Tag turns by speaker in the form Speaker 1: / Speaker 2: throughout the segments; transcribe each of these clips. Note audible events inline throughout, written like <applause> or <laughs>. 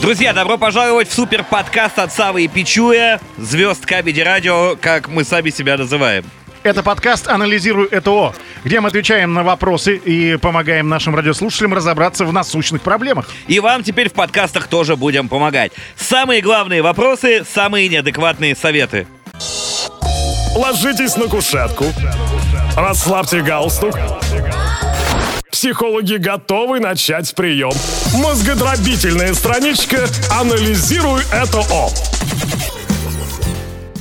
Speaker 1: Друзья, добро пожаловать в супер подкаст от Савы и Пичуя, звезд Кабеди Радио, как мы сами себя называем.
Speaker 2: Это подкаст «Анализирую ЭТО», где мы отвечаем на вопросы и помогаем нашим радиослушателям разобраться в насущных проблемах.
Speaker 1: И вам теперь в подкастах тоже будем помогать. Самые главные вопросы, самые неадекватные советы.
Speaker 3: Ложитесь на кушетку, расслабьте галстук. Психологи готовы начать прием. Мозгодробительная страничка «Анализируй это О».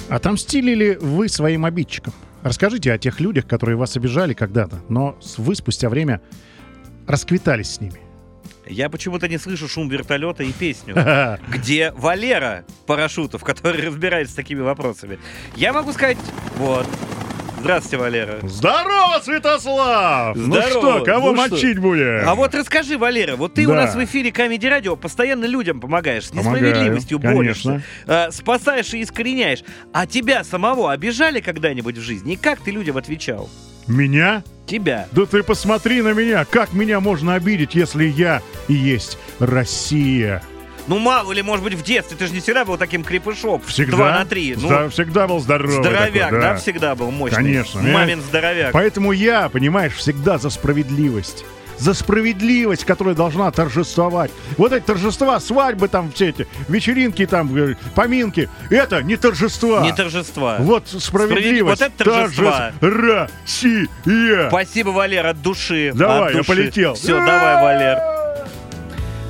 Speaker 2: Отомстили ли вы своим обидчикам? Расскажите о тех людях, которые вас обижали когда-то, но вы спустя время расквитались с ними.
Speaker 1: Я почему-то не слышу шум вертолета и песню. <laughs> Где Валера Парашютов, который разбирается с такими вопросами. Я могу сказать, вот, Здравствуйте, Валера.
Speaker 2: Здорово, Святослав!
Speaker 1: Здорово.
Speaker 2: Ну что, кого
Speaker 1: Ну что?
Speaker 2: мочить будем?
Speaker 1: А вот расскажи, Валера, вот ты у
Speaker 2: Да.
Speaker 1: нас в эфире Камеди Радио постоянно людям помогаешь, с
Speaker 2: Помогаю,
Speaker 1: несправедливостью борешься,
Speaker 2: конечно.
Speaker 1: э, спасаешь и искореняешь. А тебя самого обижали когда-нибудь в жизни? И как ты людям отвечал?
Speaker 2: Меня?
Speaker 1: Тебя.
Speaker 2: Да ты посмотри на меня! Как меня можно обидеть, если я и есть Россия?
Speaker 1: Ну, мало ли, может быть, в детстве ты же не всегда был таким крепышом.
Speaker 2: Всегда?
Speaker 1: Два на три. Ну,
Speaker 2: Да, всегда был здоровый
Speaker 1: здоровяк,
Speaker 2: такой,
Speaker 1: да. всегда был мощный.
Speaker 2: Конечно.
Speaker 1: Мамин здоровяк.
Speaker 2: Поэтому я, понимаешь, всегда за справедливость. За справедливость, которая должна торжествовать. Вот эти торжества, свадьбы там все эти, вечеринки там, э, поминки. Это не торжества.
Speaker 1: Не торжества.
Speaker 2: Вот справедливость.
Speaker 1: Вот это торжества.
Speaker 2: Россия.
Speaker 1: Спасибо, Валер, от души.
Speaker 2: Давай,
Speaker 1: от
Speaker 2: я
Speaker 1: души.
Speaker 2: полетел.
Speaker 1: Все, давай, Валер.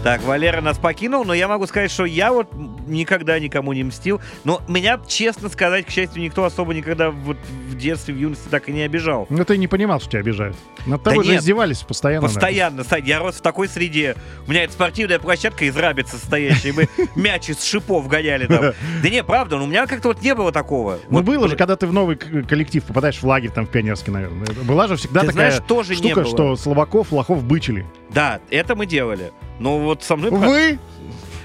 Speaker 1: Так, Валера нас покинул, но я могу сказать, что я вот никогда никому не мстил. Но меня, честно сказать, к счастью, никто особо никогда вот в детстве, в юности так и не обижал.
Speaker 2: Ну ты не понимал, что тебя обижают. Над тобой же
Speaker 1: нет.
Speaker 2: издевались постоянно.
Speaker 1: Постоянно, Сань, я рос в такой среде. У меня это спортивная площадка из рабиц состоящая. Мы <laughs> мяч из шипов гоняли там. Да не, правда, ну, у меня как-то вот не было такого.
Speaker 2: Ну было же, когда ты в новый коллектив попадаешь в лагерь, там в пионерский, наверное. Была же всегда такая
Speaker 1: знаешь, тоже не
Speaker 2: штука, что Словаков, Лохов бычили.
Speaker 1: Да, это мы делали. Но вот со мной...
Speaker 2: Вы?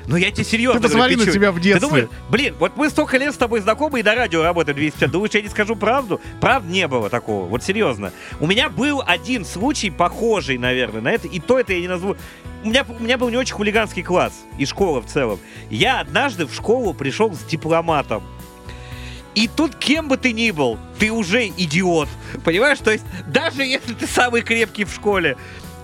Speaker 1: Ну я тебе серьезно
Speaker 2: Ты посмотри
Speaker 1: говорю,
Speaker 2: на
Speaker 1: чё?
Speaker 2: себя в
Speaker 1: Ты
Speaker 2: детстве.
Speaker 1: думаешь, блин, вот мы столько лет с тобой знакомы и на радио работаем 250. Думаешь, я не скажу правду? Правда не было такого. Вот серьезно. У меня был один случай, похожий, наверное, на это, и то это я не назову. У меня, у меня был не очень хулиганский класс и школа в целом. Я однажды в школу пришел с дипломатом. И тут кем бы ты ни был, ты уже идиот. Понимаешь? То есть, даже если ты самый крепкий в школе,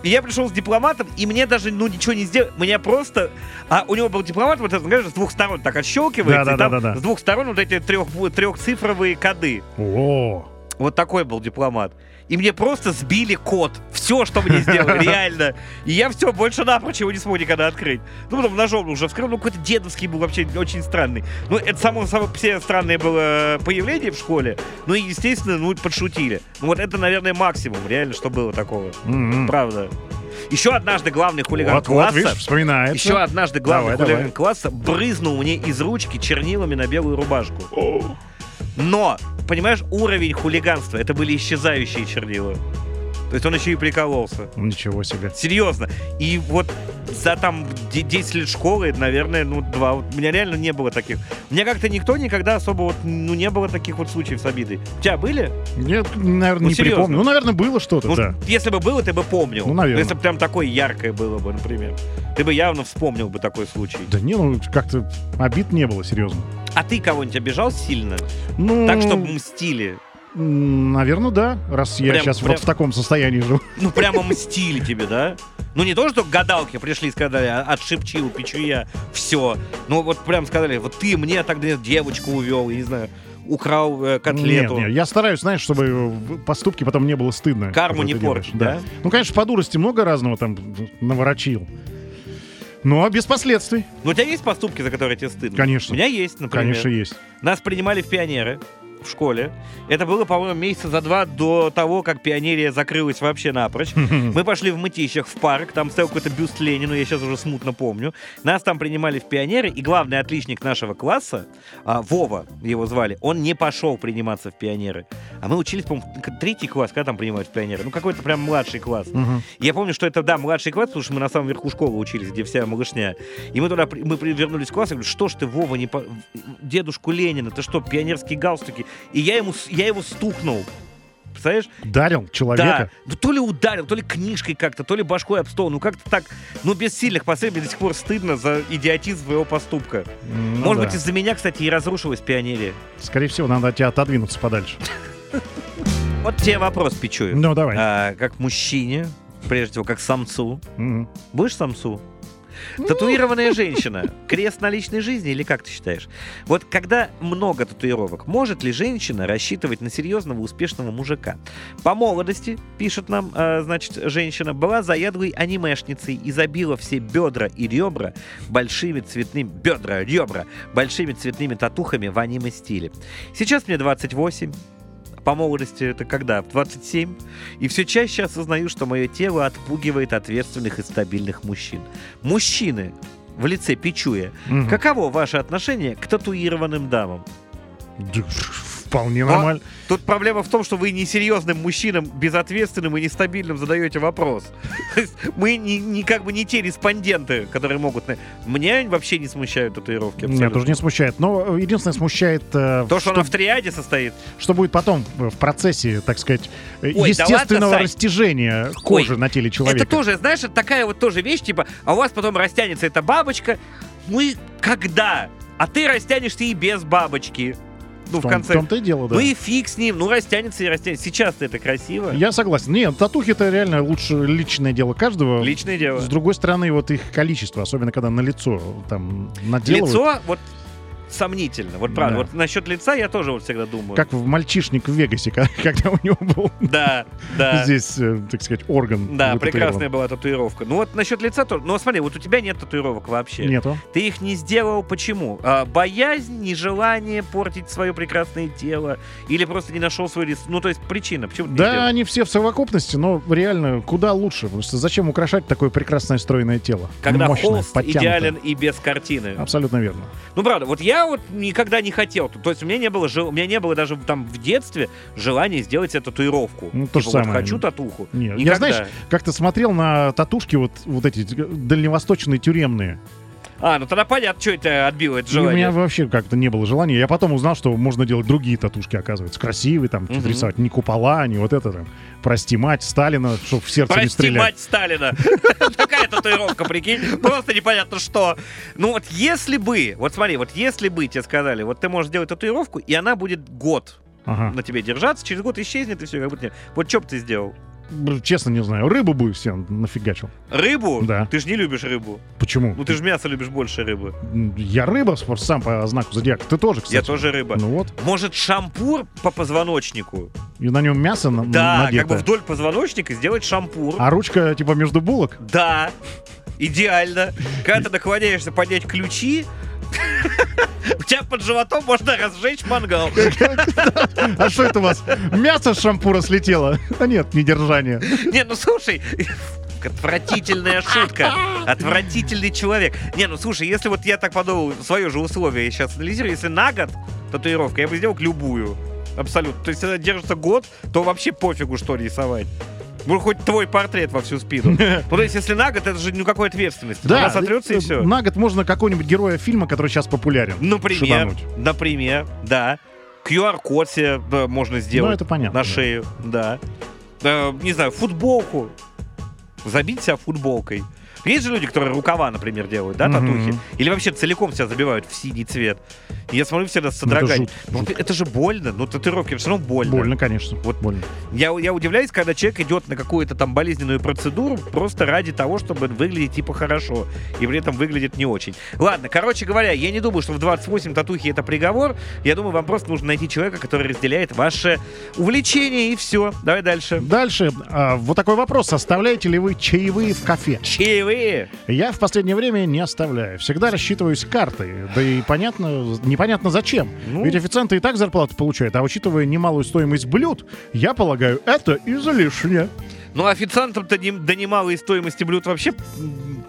Speaker 1: и я пришел с дипломатом, и мне даже, ну, ничего не сделал. Меня просто... А у него был дипломат, вот это, знаешь, с двух сторон так отщелкивается, и там
Speaker 2: Да-да-да-да-да.
Speaker 1: с двух сторон вот эти трех, трехцифровые коды.
Speaker 2: О,
Speaker 1: Вот такой был дипломат. И мне просто сбили код. Все, что мне сделали, <laughs> реально. И я все, больше напрочь его не смог никогда открыть. Ну, потом ножом уже вскрыл, ну, какой-то дедовский был вообще очень странный. Ну, это само, само себе странное было появление в школе. Ну, и, естественно, ну, подшутили. Ну, вот это, наверное, максимум, реально, что было такого.
Speaker 2: м-м.
Speaker 1: Правда. Еще однажды главный хулиган
Speaker 2: Вот, вот,
Speaker 1: класса...
Speaker 2: видишь, вспоминается.
Speaker 1: Еще однажды главный
Speaker 2: Давай,
Speaker 1: хулиган
Speaker 2: давай.
Speaker 1: класса брызнул мне из ручки чернилами на белую рубашку. Но, понимаешь, уровень хулиганства, это были исчезающие чернила. То есть он еще и прикололся.
Speaker 2: Ничего себе.
Speaker 1: Серьезно. И вот за там де- 10 лет школы, наверное, ну, два. Вот У меня реально не было таких. У меня как-то никто никогда особо вот, ну, не было таких вот случаев с обидой. У тебя были?
Speaker 2: Нет, наверное,
Speaker 1: Ну,
Speaker 2: не
Speaker 1: серьезно.
Speaker 2: припомню. Ну, наверное, было что-то,
Speaker 1: Ну,
Speaker 2: да.
Speaker 1: если бы было, ты бы помнил.
Speaker 2: Ну, наверно.
Speaker 1: Если бы прям такое яркое было бы, например. Ты бы явно вспомнил бы такой случай.
Speaker 2: Да не, ну, как-то обид не было, серьезно.
Speaker 1: А ты кого-нибудь обижал сильно?
Speaker 2: Ну,
Speaker 1: Так, чтобы мстили?
Speaker 2: Наверное, да, раз я
Speaker 1: Прям-
Speaker 2: сейчас
Speaker 1: прям-
Speaker 2: вот в таком состоянии живу. <laughs>
Speaker 1: Ну, прямо мстили тебе, да? Ну, не то, что гадалки пришли и сказали, «А, отшепчи, упечу я, все. Ну, вот прям сказали, вот ты мне тогда девочку увел, я не знаю, украл э,
Speaker 2: Нет,
Speaker 1: котлету.
Speaker 2: нет, я стараюсь, знаешь, чтобы поступки потом не было стыдно.
Speaker 1: Карму не
Speaker 2: делаешь.
Speaker 1: портить, да?
Speaker 2: Ну, конечно, по дурости много разного там наворочил. Но без последствий,
Speaker 1: Ну, у тебя есть поступки, за которые тебе стыдно?
Speaker 2: Конечно.
Speaker 1: У меня есть, например.
Speaker 2: конечно, есть.
Speaker 1: Нас принимали в пионеры в школе. Это было, по-моему, месяца за два до того, как пионерия закрылась вообще напрочь. <laughs> Мы пошли в Мытищах в парк, там стоял какой-то бюст Ленину, я сейчас уже смутно помню. Нас там принимали в пионеры, и главный отличник нашего класса, а, Вова его звали, он не пошел приниматься в пионеры. А мы учились, по-моему, третий класс, когда там принимают в пионеры? Ну, какой-то прям младший класс. Я помню, что это, да, младший класс, потому что мы на самом верху школы учились, где вся малышня. И мы туда, мы вернулись в класс, я говорю, что ж ты, Вова, не по... дедушку Ленина, ты что, пионерские галстуки? И я, ему, я его стукнул. представляешь?
Speaker 2: Дарил
Speaker 1: Да,
Speaker 2: человека.
Speaker 1: ну то ли ударил, то ли книжкой как-то, то ли башкой об стол. Ну как-то так, ну без сильных последствий до сих пор стыдно за идиотизм своего поступка.
Speaker 2: Ну
Speaker 1: Может
Speaker 2: да.
Speaker 1: быть, из-за меня, кстати, и разрушилась пионерия.
Speaker 2: Скорее всего, надо от тебя отодвинуться подальше. <laughs>
Speaker 1: Вот тебе вопрос, Пичую.
Speaker 2: Ну, давай.
Speaker 1: А, как мужчине, прежде всего, как самцу. Будешь самцу? Татуированная женщина. Крест на личной жизни или как ты считаешь? Вот когда много татуировок, может ли женщина рассчитывать на серьезного успешного мужика? По молодости, пишет нам, э, значит, женщина, была заядлой анимешницей и забила все бедра и ребра большими цветными... Бедра, ребра большими цветными татухами в аниме-стиле. Сейчас мне 28, по молодости это когда? В 27. И все чаще осознаю, что мое тело отпугивает ответственных и стабильных мужчин. Мужчины в лице Пичуя.
Speaker 2: Мгм.
Speaker 1: Каково ваше отношение к татуированным дамам?
Speaker 2: Вполне
Speaker 1: Но
Speaker 2: нормально.
Speaker 1: Тут проблема в том, что вы несерьезным мужчинам, безответственным и нестабильным задаете вопрос. <laughs> Мы не, не как бы не те респонденты, которые могут... Меня вообще не смущают татуировки.
Speaker 2: Меня
Speaker 1: абсолютно.
Speaker 2: тоже не смущает. Но э, единственное смущает, э,
Speaker 1: То, что
Speaker 2: что,
Speaker 1: она в триаде состоит.
Speaker 2: что будет потом э, в процессе, так сказать,
Speaker 1: Ой, да
Speaker 2: естественного
Speaker 1: ладно, Сань.
Speaker 2: растяжения кожи на теле человека.
Speaker 1: Это тоже, знаешь, это такая вот тоже вещь, типа, а у вас потом растянется эта бабочка. Ну и когда? А ты растянешься и без бабочки. Ну, в,
Speaker 2: том-
Speaker 1: конце.
Speaker 2: В том-то и дело, да.
Speaker 1: Ну и фиг с ним, ну растянется и растянется. Сейчас-то это красиво.
Speaker 2: Я согласен. Нет, татухи это реально лучше личное дело каждого.
Speaker 1: Личное дело.
Speaker 2: С другой стороны, вот их количество, особенно когда на лицо там наделывают.
Speaker 1: Лицо, вот сомнительно. Вот правда.
Speaker 2: Да.
Speaker 1: Вот насчет лица я тоже вот всегда думаю.
Speaker 2: Как в мальчишник в Вегасе, <laughs> когда у него был <laughs>
Speaker 1: Да, да.
Speaker 2: здесь, э, так сказать, орган.
Speaker 1: Да, прекрасная была татуировка. Ну вот насчет лица тоже. Ну смотри, вот у тебя нет татуировок вообще.
Speaker 2: Нету.
Speaker 1: Ты их не сделал почему? А, боязнь, нежелание портить свое прекрасное тело? Или просто не нашел свой рис? Ну, то есть причина, почему
Speaker 2: Да, они все в совокупности, но реально куда лучше. Просто зачем украшать такое прекрасное стройное тело?
Speaker 1: Когда
Speaker 2: Мощное,
Speaker 1: холст
Speaker 2: подтянутое.
Speaker 1: идеален и без картины.
Speaker 2: Абсолютно верно.
Speaker 1: Ну, правда, вот я вот никогда не хотел. То есть у меня не было, у меня не было даже там в детстве желания сделать себе татуировку.
Speaker 2: Ну, то же
Speaker 1: Типа, вот
Speaker 2: самое.
Speaker 1: хочу татуху.
Speaker 2: Нет,
Speaker 1: Никогда.
Speaker 2: я, знаешь, как-то смотрел на татушки вот, вот эти дальневосточные тюремные.
Speaker 1: А, ну тогда понятно, что это отбило это
Speaker 2: И у меня
Speaker 1: желание.
Speaker 2: вообще как-то не было желания. Я потом узнал, что можно делать другие татушки, оказывается. Красивые, там,
Speaker 1: Мгм.
Speaker 2: рисовать. Не купола, не вот это там. Прости мать Сталина, чтобы в сердце не
Speaker 1: Прости,
Speaker 2: стрелять.
Speaker 1: мать Сталина. <laughs> Такая татуировка, прикинь. Просто непонятно что. Ну вот если бы, вот смотри, вот если бы тебе сказали, вот ты можешь сделать татуировку, и она будет год
Speaker 2: Ага.
Speaker 1: на тебе держаться, через год исчезнет, и все, как будто не- Вот что бы ты сделал?
Speaker 2: Честно не знаю. Рыбу бы все нафигачил.
Speaker 1: Рыбу?
Speaker 2: Да.
Speaker 1: Ты же не любишь рыбу.
Speaker 2: Почему?
Speaker 1: Ну ты же мясо любишь больше рыбы.
Speaker 2: Я рыба сам по знаку зодиака. Ты тоже, кстати.
Speaker 1: Я тоже рыба.
Speaker 2: Ну вот.
Speaker 1: Может, шампур по позвоночнику?
Speaker 2: И на нем мясо на-
Speaker 1: Да,
Speaker 2: надето.
Speaker 1: как бы вдоль позвоночника сделать шампур.
Speaker 2: А ручка типа между булок?
Speaker 1: Да, идеально. Когда ты наклоняешься поднять ключи, у тебя под животом можно разжечь мангал.
Speaker 2: А что это у вас? Мясо с шампура слетело? Да нет, недержание.
Speaker 1: Не, ну слушай, отвратительная шутка. Отвратительный человек. Не, ну слушай, если вот я так подумал, свое же условие я сейчас анализирую, если на год татуировка, я бы сделал любую. Абсолютно. То есть, если она держится год, то вообще пофигу, что рисовать. Ну, хоть твой портрет во всю спину. <laughs> Ну, то есть, если на год, это же никакой ответственности.
Speaker 2: Да,
Speaker 1: сотрется и
Speaker 2: э,
Speaker 1: все.
Speaker 2: на год можно какого-нибудь героя фильма, который сейчас популярен.
Speaker 1: Например,
Speaker 2: шибануть.
Speaker 1: например, да. QR-код себе да, можно сделать
Speaker 2: Ну, это понятно,
Speaker 1: на
Speaker 2: да.
Speaker 1: шею, да. Э, не знаю, футболку. Забить себя футболкой. Есть же люди, которые рукава, например, делают, да, татухи? Или вообще целиком себя забивают в синий цвет. И я смотрю всегда с
Speaker 2: Ну, это
Speaker 1: содроганием.
Speaker 2: жут-
Speaker 1: Ну, это же больно. Ну, татуировки все равно больно.
Speaker 2: Больно, конечно.
Speaker 1: Вот.
Speaker 2: больно.
Speaker 1: Я, я удивляюсь, когда человек идет на какую-то там болезненную процедуру просто ради того, чтобы выглядеть типа хорошо. И при этом выглядит не очень. Ладно, короче говоря, я не думаю, что в 28 татухи это приговор. Я думаю, вам просто нужно найти человека, который разделяет ваше увлечение, и все. Давай дальше.
Speaker 2: Дальше. а, вот такой вопрос. Оставляете ли вы чаевые в кафе?
Speaker 1: Чаевые.
Speaker 2: Я в последнее время не оставляю. Всегда рассчитываюсь картой. Да и понятно, непонятно зачем.
Speaker 1: Ну.
Speaker 2: Ведь официанты и так зарплату получают, а учитывая немалую стоимость блюд, я полагаю, это излишне.
Speaker 1: Ну, официантам-то не, до немалой стоимости блюд вообще,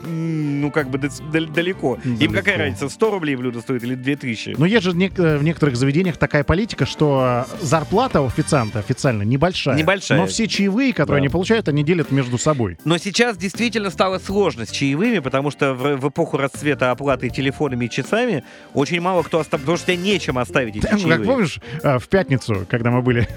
Speaker 1: ну, как бы дас- дал- далеко. Им
Speaker 2: Далеко.
Speaker 1: какая разница, 100 рублей блюдо стоит или 2000?
Speaker 2: Но есть же э, в некоторых заведениях такая политика, что зарплата у официанта официально небольшая.
Speaker 1: Небольшая.
Speaker 2: Но все чаевые, которые
Speaker 1: Да.
Speaker 2: они получают, они делят между собой.
Speaker 1: Но сейчас действительно стало сложно с чаевыми, потому что в, в эпоху расцвета оплаты телефонами и часами очень мало кто оставил, потому что тебе нечем оставить эти <laughs>
Speaker 2: Ну, Как
Speaker 1: чаевые.
Speaker 2: помнишь, э, в пятницу, когда мы были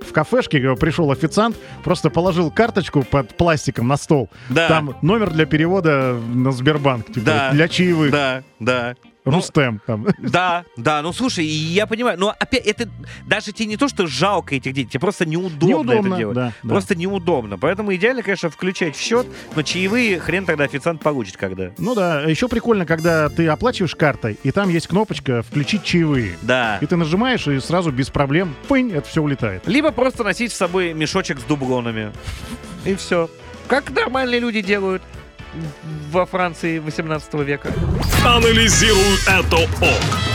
Speaker 2: в кафешке пришел официант, просто положил карточку под пластиком на стол.
Speaker 1: Да.
Speaker 2: Там номер для перевода на Сбербанк, типа,
Speaker 1: Да.
Speaker 2: для чаевых.
Speaker 1: Да, да. Ну,
Speaker 2: Рустем там.
Speaker 1: Да, да, ну слушай, я понимаю, но опять это даже тебе не то, что жалко этих детей, тебе просто неудобно,
Speaker 2: Неудобно,
Speaker 1: это делать.
Speaker 2: да, да.
Speaker 1: просто неудобно. Поэтому идеально, конечно, включать в счет, но чаевые хрен тогда официант получит когда.
Speaker 2: Ну да, еще прикольно, когда ты оплачиваешь картой, и там есть кнопочка «Включить чаевые».
Speaker 1: Да.
Speaker 2: И ты нажимаешь, и сразу без проблем, пынь, это все улетает.
Speaker 1: Либо просто носить с собой мешочек с дублонами. И все. Как нормальные люди делают во Франции 18 века.
Speaker 3: Анализируй это О.